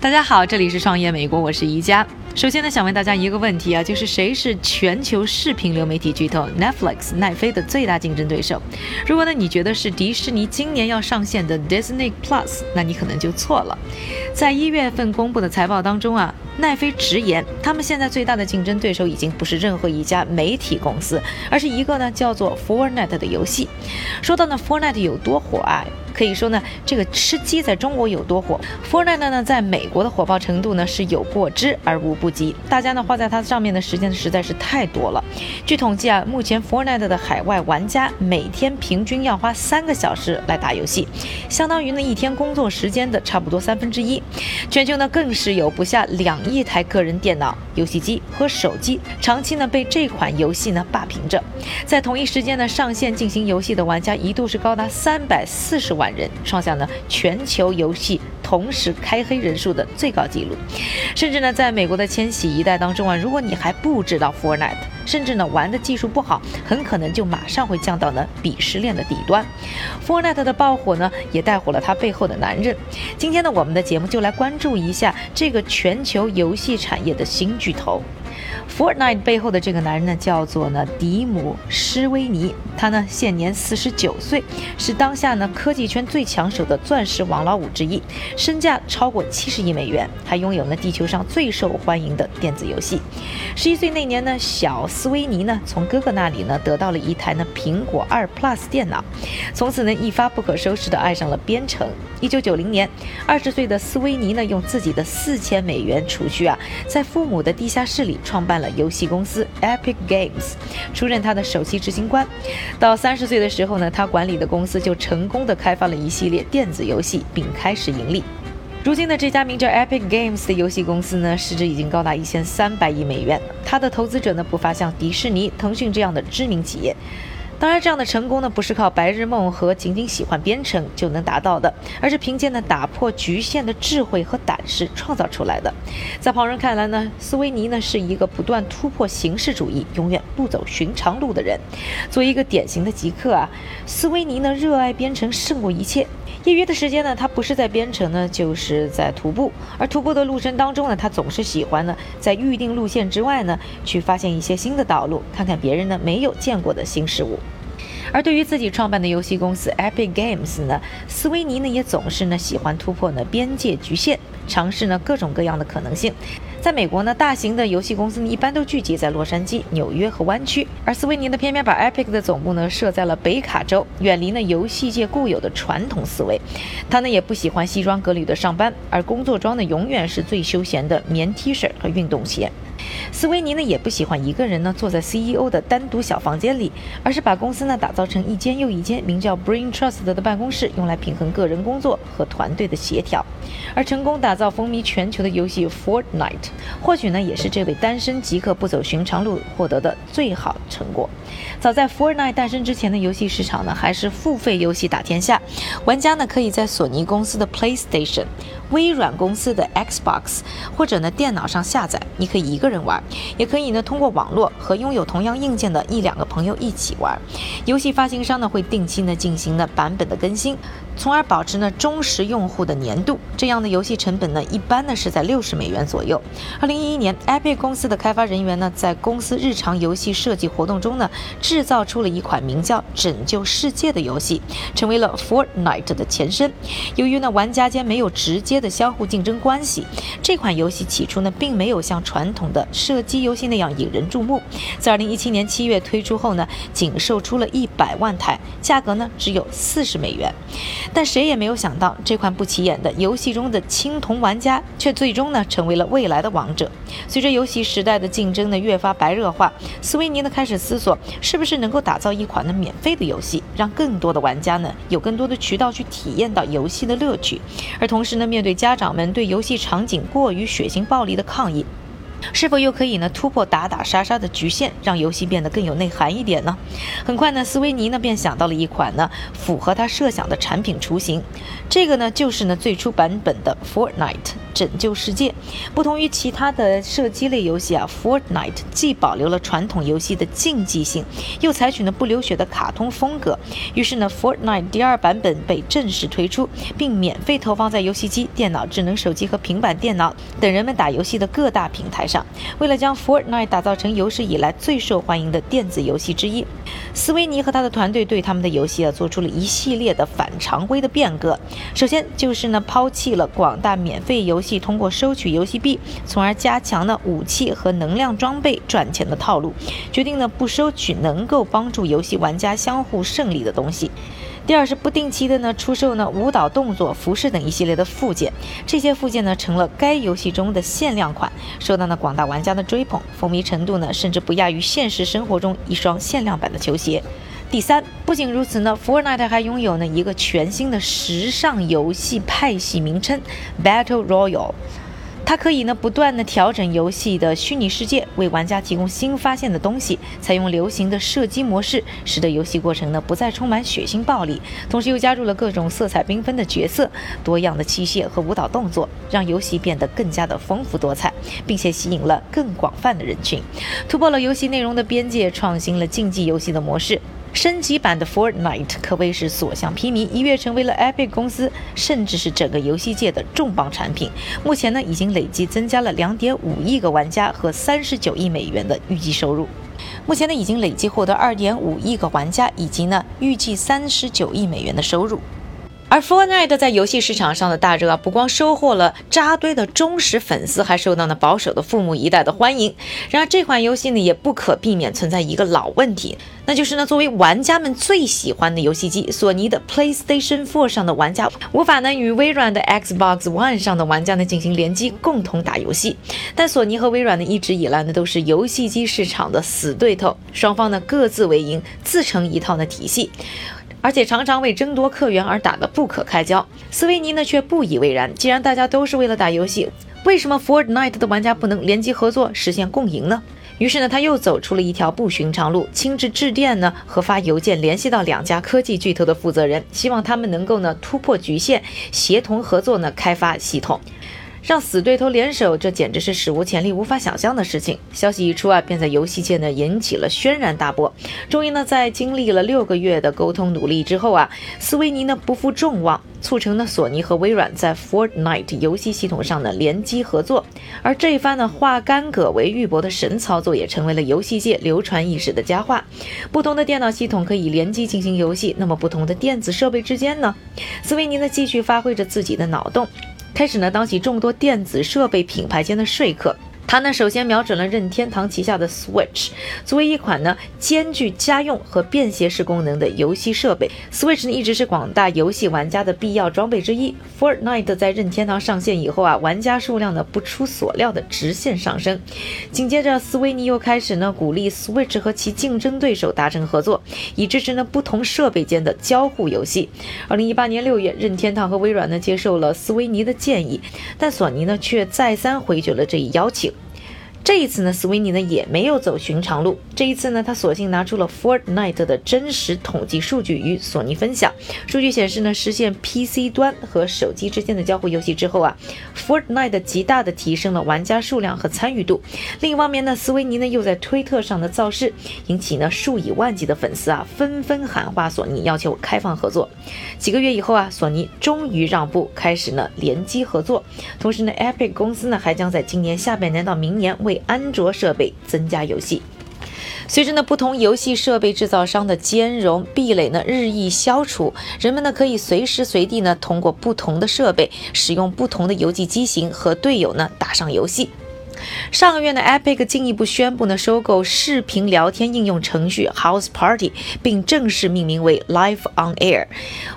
大家好，这里是创业美国，我是宜家。首先呢，想问大家一个问题啊，就是谁是全球视频流媒体巨头 Netflix 奈飞的最大竞争对手？如果呢你觉得是迪士尼今年要上线的 Disney Plus，那你可能就错了。在一月份公布的财报当中啊，奈飞直言，他们现在最大的竞争对手已经不是任何一家媒体公司，而是一个呢叫做 Fortnite 的游戏。说到呢 Fortnite 有多火啊？可以说呢，这个吃鸡在中国有多火，Fortnite 呢在美国的火爆程度呢是有过之而无不及。大家呢花在它上面的时间实在是太多了。据统计啊，目前 Fortnite 的海外玩家每天平均要花三个小时来打游戏，相当于呢一天工作时间的差不多三分之一。全球呢更是有不下两亿台个人电脑、游戏机和手机，长期呢被这款游戏呢霸屏着。在同一时间呢上线进行游戏的玩家一度是高达三百四十万。万人创下呢全球游戏同时开黑人数的最高纪录，甚至呢，在美国的千禧一代当中啊，如果你还不知道 Fortnite，甚至呢玩的技术不好，很可能就马上会降到呢鄙视链的底端。Fortnite 的爆火呢，也带火了他背后的男人。今天呢，我们的节目就来关注一下这个全球游戏产业的新巨头。Fortnite 背后的这个男人呢，叫做呢迪姆施威尼，他呢现年四十九岁，是当下呢科技圈最抢手的钻石王老五之一，身价超过七十亿美元，还拥有呢地球上最受欢迎的电子游戏。十一岁那年呢，小斯威尼呢从哥哥那里呢得到了一台呢苹果二 Plus 电脑，从此呢一发不可收拾的爱上了编程。一九九零年，二十岁的斯威尼呢用自己的四千美元储蓄啊，在父母的地下室里创办。了游戏公司 Epic Games，出任他的首席执行官。到三十岁的时候呢，他管理的公司就成功的开发了一系列电子游戏，并开始盈利。如今的这家名叫 Epic Games 的游戏公司呢，市值已经高达一千三百亿美元。他的投资者呢，不乏像迪士尼、腾讯这样的知名企业。当然，这样的成功呢，不是靠白日梦和仅仅喜欢编程就能达到的，而是凭借呢打破局限的智慧和胆识创造出来的。在旁人看来呢，斯维尼呢是一个不断突破形式主义、永远不走寻常路的人。作为一个典型的极客啊，斯维尼呢热爱编程胜过一切。业余的时间呢，他不是在编程呢，就是在徒步。而徒步的路程当中呢，他总是喜欢呢在预定路线之外呢，去发现一些新的道路，看看别人呢没有见过的新事物。而对于自己创办的游戏公司 Epic Games 呢，斯维尼呢也总是呢喜欢突破呢边界局限，尝试呢各种各样的可能性。在美国呢，大型的游戏公司呢一般都聚集在洛杉矶、纽约和湾区，而斯维尼呢偏偏把 Epic 的总部呢设在了北卡州，远离了游戏界固有的传统思维。他呢也不喜欢西装革履的上班，而工作装呢永远是最休闲的棉 T 恤和运动鞋。斯维尼呢也不喜欢一个人呢坐在 CEO 的单独小房间里，而是把公司呢打造成一间又一间名叫 Brain Trust 的办公室，用来平衡个人工作和团队的协调。而成功打造风靡全球的游戏 Fortnite，或许呢也是这位单身极客不走寻常路获得的最好成果。早在 Fortnite 诞生之前的游戏市场呢还是付费游戏打天下，玩家呢可以在索尼公司的 PlayStation、微软公司的 Xbox 或者呢电脑上下载，你可以一个人玩，也可以呢通过网络和拥有同样硬件的一两个朋友一起玩。游戏发行商呢会定期呢进行呢版本的更新。从而保持呢忠实用户的粘度，这样的游戏成本呢一般呢是在六十美元左右。二零一一年，Epic 公司的开发人员呢在公司日常游戏设计活动中呢制造出了一款名叫《拯救世界》的游戏，成为了 Fortnite 的前身。由于呢玩家间没有直接的相互竞争关系，这款游戏起初呢并没有像传统的射击游戏那样引人注目。在二零一七年七月推出后呢，仅售出了一百万台，价格呢只有四十美元。但谁也没有想到，这款不起眼的游戏中的青铜玩家，却最终呢成为了未来的王者。随着游戏时代的竞争呢越发白热化，斯维尼呢开始思索，是不是能够打造一款呢免费的游戏，让更多的玩家呢有更多的渠道去体验到游戏的乐趣。而同时呢，面对家长们对游戏场景过于血腥暴力的抗议。是否又可以呢突破打打杀杀的局限，让游戏变得更有内涵一点呢？很快呢，斯维尼呢便想到了一款呢符合他设想的产品雏形，这个呢就是呢最初版本的 Fortnite。拯救世界，不同于其他的射击类游戏啊，Fortnite 既保留了传统游戏的竞技性，又采取了不流血的卡通风格。于是呢，Fortnite 第二版本被正式推出，并免费投放在游戏机、电脑、智能手机和平板电脑等人们打游戏的各大平台上。为了将 Fortnite 打造成有史以来最受欢迎的电子游戏之一，斯维尼和他的团队对他们的游戏啊做出了一系列的反常规的变革。首先就是呢，抛弃了广大免费游戏通过收取游戏币，从而加强了武器和能量装备赚钱的套路，决定呢不收取能够帮助游戏玩家相互胜利的东西。第二是不定期的呢出售呢舞蹈动作、服饰等一系列的附件，这些附件呢成了该游戏中的限量款，受到了广大玩家的追捧，风靡程度呢甚至不亚于现实生活中一双限量版的球鞋。第三，不仅如此呢，Fortnite 还拥有呢一个全新的时尚游戏派系名称 Battle Royale。它可以呢不断的调整游戏的虚拟世界，为玩家提供新发现的东西。采用流行的射击模式，使得游戏过程呢不再充满血腥暴力，同时又加入了各种色彩缤纷的角色、多样的器械和舞蹈动作，让游戏变得更加的丰富多彩，并且吸引了更广泛的人群，突破了游戏内容的边界，创新了竞技游戏的模式。升级版的 Fortnite 可谓是所向披靡，一跃成为了 Epic 公司，甚至是整个游戏界的重磅产品。目前呢，已经累计增加了2.5亿个玩家和39亿美元的预计收入。目前呢，已经累计获得2.5亿个玩家，以及呢，预计39亿美元的收入。而 Fortnite 在游戏市场上的大热啊，不光收获了扎堆的忠实粉丝，还受到了保守的父母一代的欢迎。然而，这款游戏呢，也不可避免存在一个老问题，那就是呢，作为玩家们最喜欢的游戏机，索尼的 PlayStation 4上的玩家无法呢与微软的 Xbox One 上的玩家呢进行联机，共同打游戏。但索尼和微软呢，一直以来呢都是游戏机市场的死对头，双方呢各自为营，自成一套的体系。而且常常为争夺客源而打得不可开交。斯维尼呢却不以为然，既然大家都是为了打游戏，为什么 Fortnite 的玩家不能联机合作实现共赢呢？于是呢，他又走出了一条不寻常路，亲自致电呢和发邮件联系到两家科技巨头的负责人，希望他们能够呢突破局限，协同合作呢开发系统。让死对头联手，这简直是史无前例、无法想象的事情。消息一出啊，便在游戏界呢引起了轩然大波。终于呢，在经历了六个月的沟通努力之后啊，斯维尼呢不负众望，促成了索尼和微软在 Fortnite 游戏系统上的联机合作。而这一番呢化干戈为玉帛的神操作，也成为了游戏界流传一时的佳话。不同的电脑系统可以联机进行游戏，那么不同的电子设备之间呢？斯维尼呢继续发挥着自己的脑洞。开始呢，当起众多电子设备品牌间的说客。他呢，首先瞄准了任天堂旗下的 Switch，作为一款呢兼具家用和便携式功能的游戏设备，Switch 呢一直是广大游戏玩家的必要装备之一。Fortnite 在任天堂上线以后啊，玩家数量呢不出所料的直线上升。紧接着，斯维尼又开始呢鼓励 Switch 和其竞争对手达成合作，以支持呢不同设备间的交互游戏。二零一八年六月，任天堂和微软呢接受了斯维尼的建议，但索尼呢却再三回绝了这一邀请。这一次呢，斯维尼呢也没有走寻常路。这一次呢，他索性拿出了 Fortnite 的真实统计数据与索尼分享。数据显示呢，实现 PC 端和手机之间的交互游戏之后啊，Fortnite 极大的提升了玩家数量和参与度。另一方面呢，斯维尼呢又在推特上的造势，引起呢数以万计的粉丝啊纷纷喊话索尼，要求开放合作。几个月以后啊，索尼终于让步，开始呢联机合作。同时呢，Epic 公司呢还将在今年下半年到明年为安卓设备增加游戏，随着呢不同游戏设备制造商的兼容壁垒呢日益消除，人们呢可以随时随地呢通过不同的设备使用不同的游戏机型和队友呢打上游戏。上个月呢，Epic 进一步宣布呢收购视频聊天应用程序 House Party，并正式命名为 Live on Air，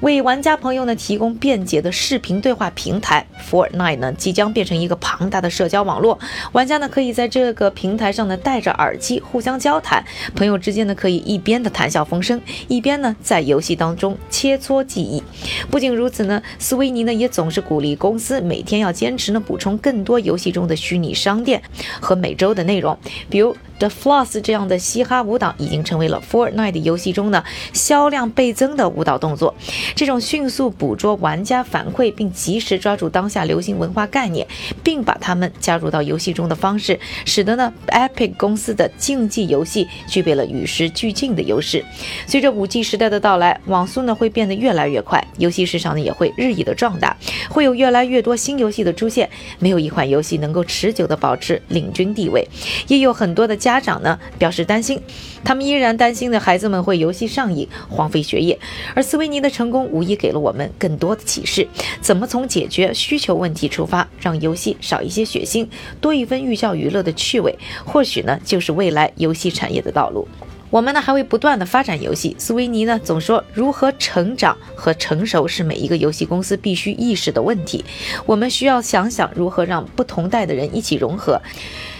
为玩家朋友呢提供便捷的视频对话平台。Fortnite 呢即将变成一个庞大的社交网络，玩家呢可以在这个平台上呢戴着耳机互相交谈，朋友之间呢可以一边的谈笑风生，一边呢在游戏当中切磋技艺。不仅如此呢，斯维尼呢也总是鼓励公司每天要坚持呢补充更多游戏中的虚拟商。店和每周的内容，比如。The Floss 这样的嘻哈舞蹈已经成为了 Fortnite 游戏中呢销量倍增的舞蹈动作。这种迅速捕捉玩家反馈并及时抓住当下流行文化概念，并把它们加入到游戏中的方式，使得呢 Epic 公司的竞技游戏具备了与时俱进的优势。随着 5G 时代的到来，网速呢会变得越来越快，游戏市场呢也会日益的壮大，会有越来越多新游戏的出现。没有一款游戏能够持久的保保持领军地位，也有很多的。家长呢表示担心，他们依然担心的孩子们会游戏上瘾，荒废学业。而斯维尼的成功无疑给了我们更多的启示：怎么从解决需求问题出发，让游戏少一些血腥，多一分寓教于乐的趣味，或许呢就是未来游戏产业的道路。我们呢还会不断的发展游戏。斯维尼呢总说，如何成长和成熟是每一个游戏公司必须意识的问题。我们需要想想如何让不同代的人一起融合。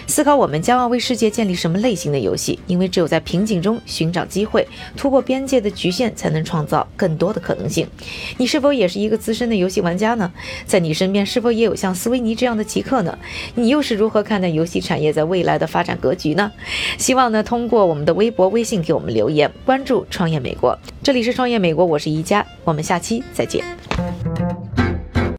思考我们将要为世界建立什么类型的游戏，因为只有在瓶颈中寻找机会，突破边界的局限，才能创造更多的可能性。你是否也是一个资深的游戏玩家呢？在你身边是否也有像斯维尼这样的极客呢？你又是如何看待游戏产业在未来的发展格局呢？希望呢通过我们的微博、微信给我们留言，关注创业美国。这里是创业美国，我是宜佳，我们下期再见。